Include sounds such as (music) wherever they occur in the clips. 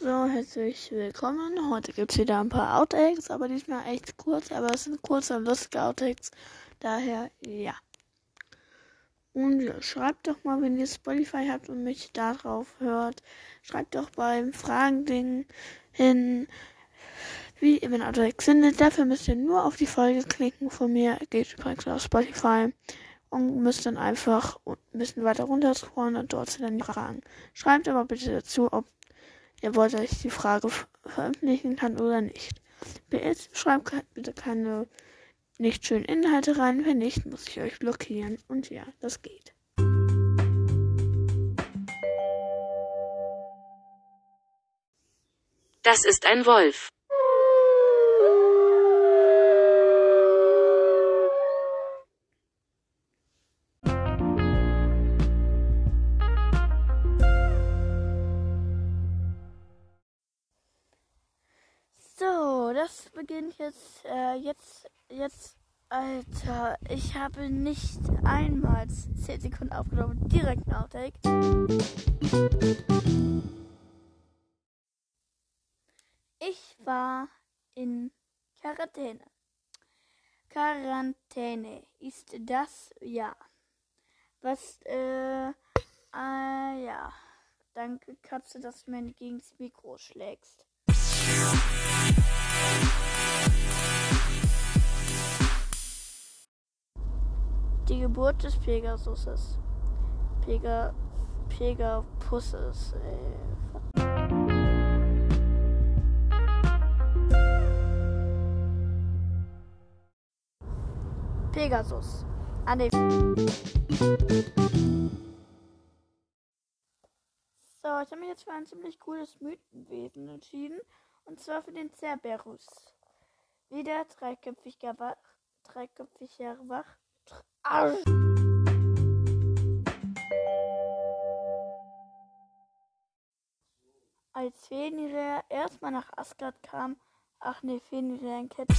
So, herzlich willkommen. Heute gibt es wieder ein paar Outtakes, aber diesmal echt kurz, aber es sind kurze und lustige Outtakes. Daher, ja. Und ja, schreibt doch mal, wenn ihr Spotify habt und mich darauf hört. Schreibt doch beim Fragending hin, wie ihr den Outtakes findet. Dafür müsst ihr nur auf die Folge klicken von mir. Geht übrigens auf Spotify. Und müsst dann einfach ein bisschen weiter runter scrollen und dort sind dann die Fragen. Schreibt aber bitte dazu, ob ihr wollt, dass ich die Frage veröffentlichen kann oder nicht. PS, schreibt bitte keine nicht schönen Inhalte rein. Wenn nicht, muss ich euch blockieren. Und ja, das geht. Das ist ein Wolf. Das beginnt jetzt, äh, jetzt, jetzt, Alter, ich habe nicht einmal 10 Sekunden aufgenommen, direkt ein Outtake. Ich war in Quarantäne. Quarantäne ist das ja. Was, äh, äh, ja. Danke, Katze, dass du mir gegen das Mikro schlägst. Geburt des Pegasuses. Pega, Pegapusses. Äh, Pegasus. Ah, nee. So, ich habe mich jetzt für ein ziemlich cooles Mythenwesen entschieden. Und zwar für den Cerberus. Wieder dreiköpfiger Wach. Dreiköpfiger Wach. Als Fenrir erstmal nach Asgard kam, ach nee, Fenrir in Ketten.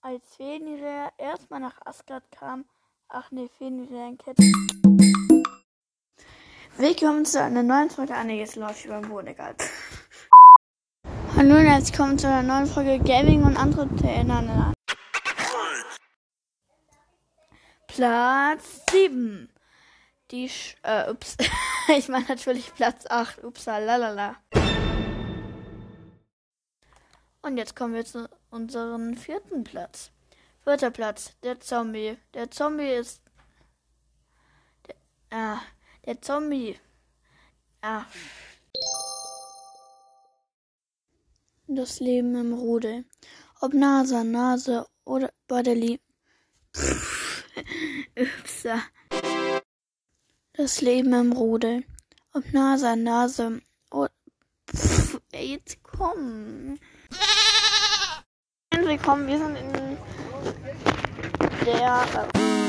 Als Fenrir erstmal nach Asgard kam, ach nee, Fenrir in Ketten. Willkommen zu einer neuen Folge. Jetzt läuft über den Boden. Hallo und herzlich willkommen zu einer neuen Folge Gaming und andere Themen. Platz 7. Die, Sch äh, ups. (laughs) ich meine natürlich Platz 8. Ups, lalala. Und jetzt kommen wir zu unserem vierten Platz. Vierter Platz, der Zombie. Der Zombie ist. Der, ah, der Zombie. Ah. Das Leben im Rudel. Ob Nase an Nase oder bei der Liebe. (laughs) Upsa. Das Leben im Rudel. Ob Nase an Nase oder. Pff, ey, jetzt komm. Willkommen, wir sind in der.